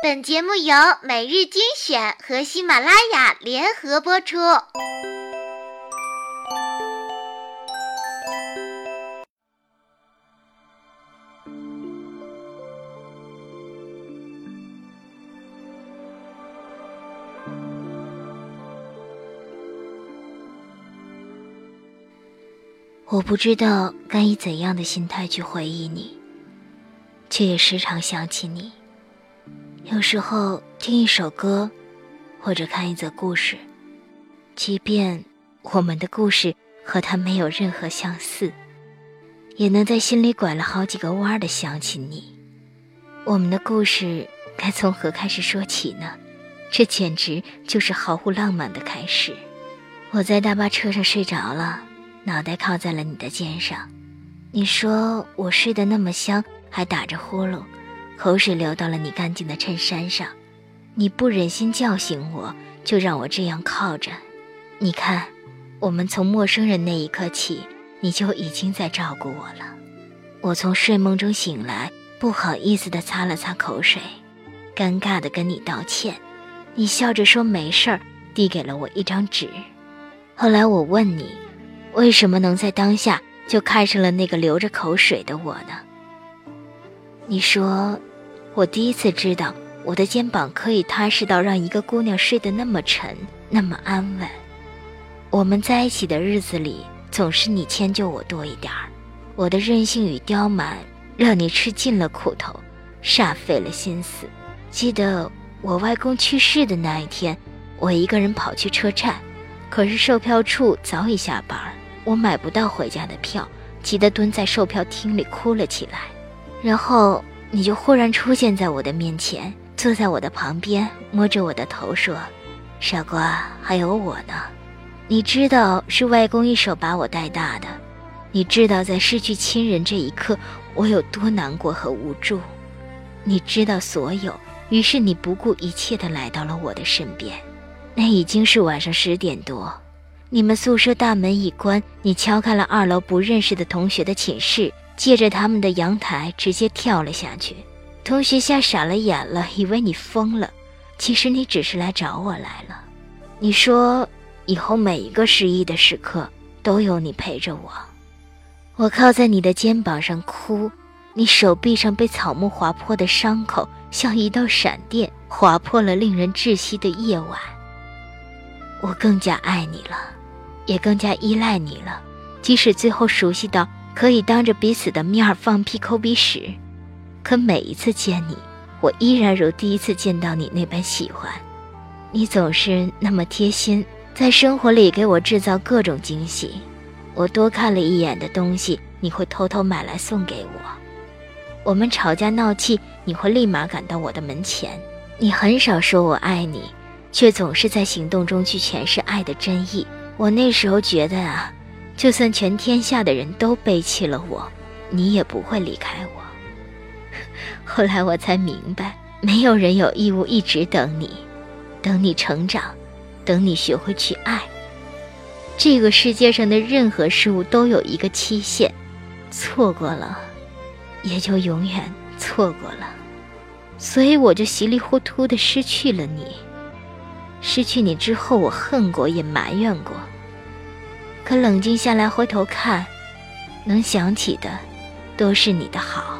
本节目由每日精选和喜马拉雅联合播出。我不知道该以怎样的心态去回忆你，却也时常想起你。有时候听一首歌，或者看一则故事，即便我们的故事和他没有任何相似，也能在心里拐了好几个弯儿的想起你。我们的故事该从何开始说起呢？这简直就是毫无浪漫的开始。我在大巴车上睡着了，脑袋靠在了你的肩上。你说我睡得那么香，还打着呼噜。口水流到了你干净的衬衫上，你不忍心叫醒我，就让我这样靠着。你看，我们从陌生人那一刻起，你就已经在照顾我了。我从睡梦中醒来，不好意思地擦了擦口水，尴尬地跟你道歉。你笑着说没事儿，递给了我一张纸。后来我问你，为什么能在当下就看上了那个流着口水的我呢？你说。我第一次知道，我的肩膀可以踏实到让一个姑娘睡得那么沉，那么安稳。我们在一起的日子里，总是你迁就我多一点儿。我的任性与刁蛮，让你吃尽了苦头，煞费了心思。记得我外公去世的那一天，我一个人跑去车站，可是售票处早已下班，我买不到回家的票，急得蹲在售票厅里哭了起来，然后。你就忽然出现在我的面前，坐在我的旁边，摸着我的头说：“傻瓜，还有我呢。你知道是外公一手把我带大的，你知道在失去亲人这一刻我有多难过和无助，你知道所有。于是你不顾一切地来到了我的身边。那已经是晚上十点多，你们宿舍大门一关，你敲开了二楼不认识的同学的寝室。”借着他们的阳台直接跳了下去，同学吓傻了眼了，以为你疯了。其实你只是来找我来了。你说以后每一个失意的时刻都有你陪着我。我靠在你的肩膀上哭，你手臂上被草木划破的伤口像一道闪电划破了令人窒息的夜晚。我更加爱你了，也更加依赖你了，即使最后熟悉到。可以当着彼此的面儿放屁抠鼻屎，可每一次见你，我依然如第一次见到你那般喜欢。你总是那么贴心，在生活里给我制造各种惊喜。我多看了一眼的东西，你会偷偷买来送给我。我们吵架闹气，你会立马赶到我的门前。你很少说我爱你，却总是在行动中去诠释爱的真意。我那时候觉得啊。就算全天下的人都背弃了我，你也不会离开我。后来我才明白，没有人有义务一直等你，等你成长，等你学会去爱。这个世界上的任何事物都有一个期限，错过了，也就永远错过了。所以我就稀里糊涂的失去了你。失去你之后，我恨过，也埋怨过。可冷静下来，回头看，能想起的，都是你的好。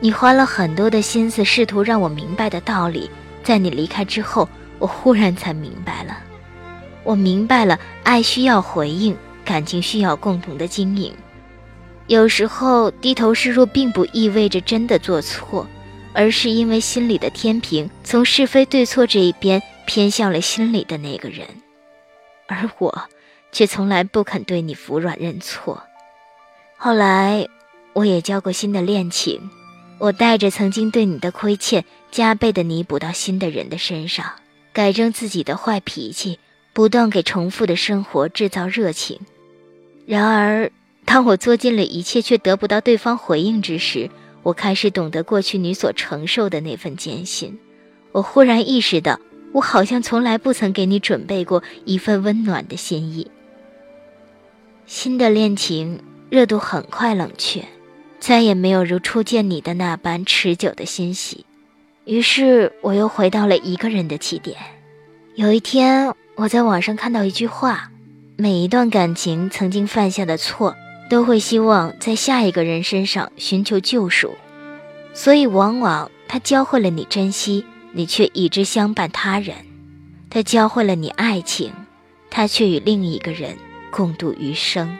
你花了很多的心思，试图让我明白的道理，在你离开之后，我忽然才明白了。我明白了，爱需要回应，感情需要共同的经营。有时候低头示弱，并不意味着真的做错，而是因为心里的天平从是非对错这一边偏向了心里的那个人，而我。却从来不肯对你服软认错。后来，我也交过新的恋情，我带着曾经对你的亏欠，加倍的弥补到新的人的身上，改正自己的坏脾气，不断给重复的生活制造热情。然而，当我做尽了一切却得不到对方回应之时，我开始懂得过去你所承受的那份艰辛。我忽然意识到，我好像从来不曾给你准备过一份温暖的心意。新的恋情热度很快冷却，再也没有如初见你的那般持久的欣喜。于是我又回到了一个人的起点。有一天，我在网上看到一句话：每一段感情曾经犯下的错，都会希望在下一个人身上寻求救赎。所以，往往他教会了你珍惜，你却以之相伴他人；他教会了你爱情，他却与另一个人共度余生。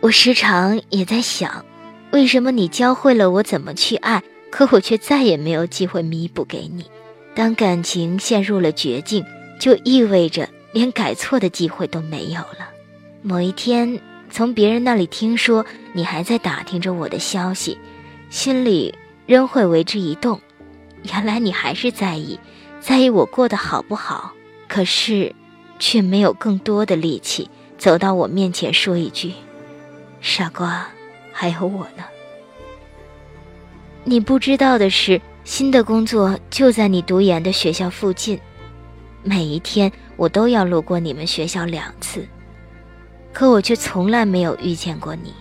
我时常也在想，为什么你教会了我怎么去爱，可我却再也没有机会弥补给你？当感情陷入了绝境。就意味着连改错的机会都没有了。某一天，从别人那里听说你还在打听着我的消息，心里仍会为之一动。原来你还是在意，在意我过得好不好。可是，却没有更多的力气走到我面前说一句：“傻瓜，还有我呢。”你不知道的是，新的工作就在你读研的学校附近。每一天我都要路过你们学校两次，可我却从来没有遇见过你。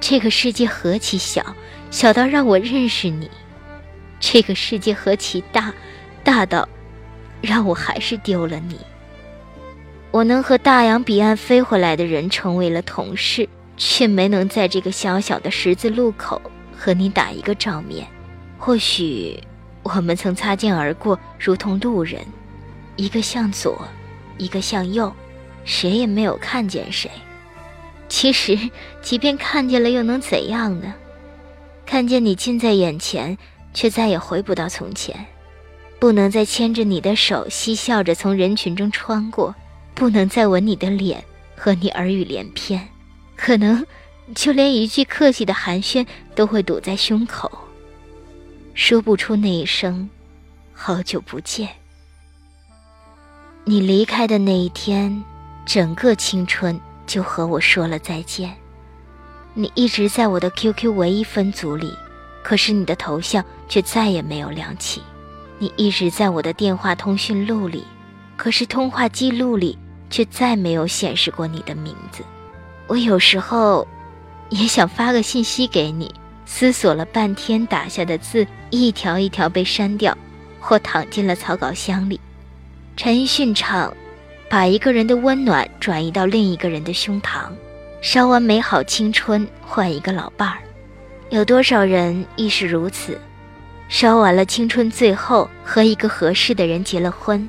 这个世界何其小，小到让我认识你；这个世界何其大，大到让我还是丢了你。我能和大洋彼岸飞回来的人成为了同事，却没能在这个小小的十字路口和你打一个照面。或许。我们曾擦肩而过，如同路人，一个向左，一个向右，谁也没有看见谁。其实，即便看见了，又能怎样呢？看见你近在眼前，却再也回不到从前，不能再牵着你的手，嬉笑着从人群中穿过，不能再吻你的脸，和你耳语连篇，可能就连一句客气的寒暄都会堵在胸口。说不出那一声“好久不见”。你离开的那一天，整个青春就和我说了再见。你一直在我的 QQ 唯一分组里，可是你的头像却再也没有亮起。你一直在我的电话通讯录里，可是通话记录里却再没有显示过你的名字。我有时候也想发个信息给你。思索了半天，打下的字一条一条被删掉，或躺进了草稿箱里。陈奕迅唱：“把一个人的温暖转移到另一个人的胸膛，烧完美好青春，换一个老伴儿。”有多少人亦是如此？烧完了青春，最后和一个合适的人结了婚，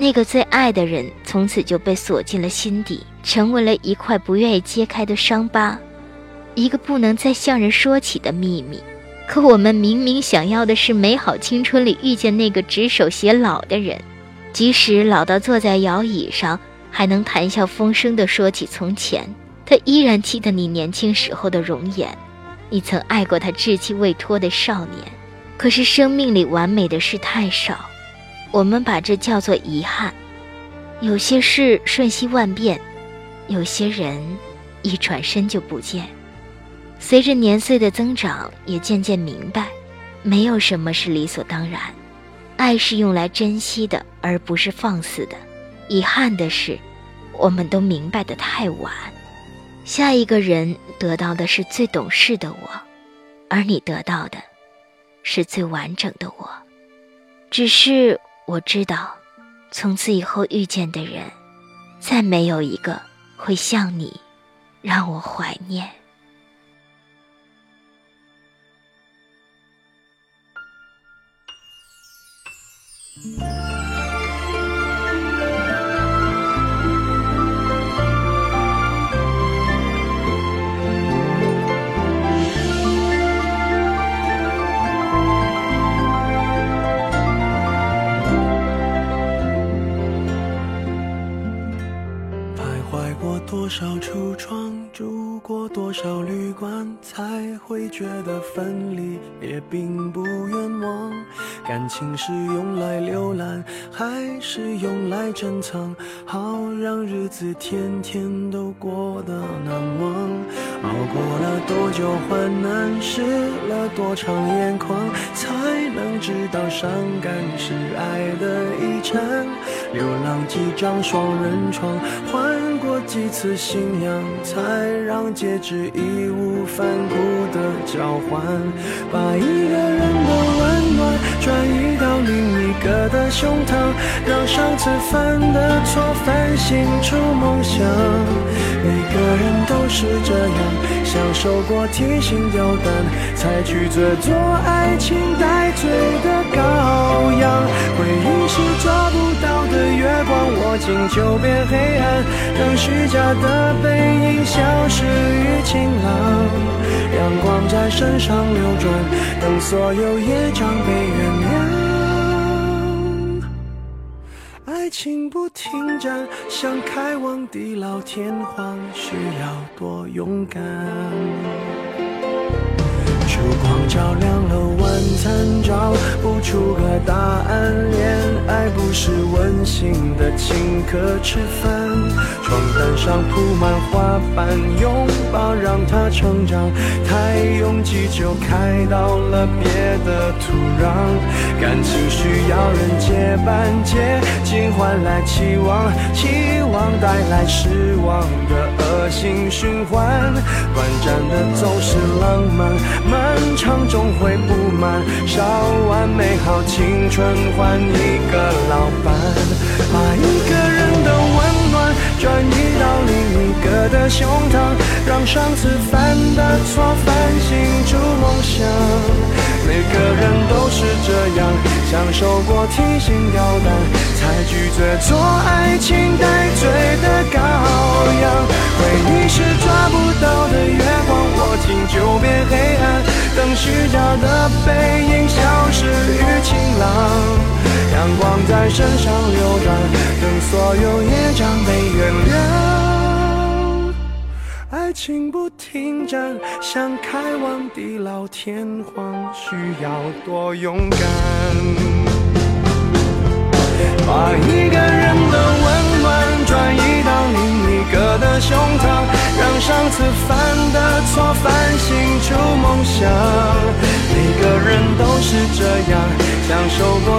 那个最爱的人从此就被锁进了心底，成为了一块不愿意揭开的伤疤。一个不能再向人说起的秘密，可我们明明想要的是美好青春里遇见那个执手偕老的人，即使老到坐在摇椅上，还能谈笑风生地说起从前，他依然记得你年轻时候的容颜，你曾爱过他稚气未脱的少年。可是生命里完美的事太少，我们把这叫做遗憾。有些事瞬息万变，有些人一转身就不见。随着年岁的增长，也渐渐明白，没有什么是理所当然。爱是用来珍惜的，而不是放肆的。遗憾的是，我们都明白的太晚。下一个人得到的是最懂事的我，而你得到的，是最完整的我。只是我知道，从此以后遇见的人，再没有一个会像你，让我怀念。珍藏？好让日子天天都过得难忘。熬过了多久患难，湿了多长眼眶，才能知道伤感是爱的遗产。流浪几张双人床，换过几次信仰，才让戒指义无反顾的交换。把一个人的胸膛，让上次犯的错反省出梦想。每个人都是这样，享受过提心吊胆，才拒绝做爱情带罪的羔羊。回忆是抓不到的月光，握紧就变黑暗，等虚假的背影消失于晴朗。阳光在身上流转，等所有业障被原情不停站，想开往地老天荒，需要多勇敢。烛光照亮了晚餐，找不出个答案。恋爱不是温馨的请客吃饭，床单上铺满花瓣，拥抱让它成长。太拥挤就开到了别的土壤，感情需要人接班，接近换来期望，期望带来失望的恶性循环。短暂的总是浪漫，漫长终会不满。烧完美好青春换一个老伴，把一个的胸膛，让上次犯的错反省出梦想。每个人都是这样，享受过提心吊胆，才拒绝做爱情带罪的羔羊。回忆是抓不到的月光，握紧就变黑暗，等虚假的背影消失于晴朗。阳光在身上流转，等所有业障被原谅。情不停站，想开往地老天荒，需要多勇敢。把一个人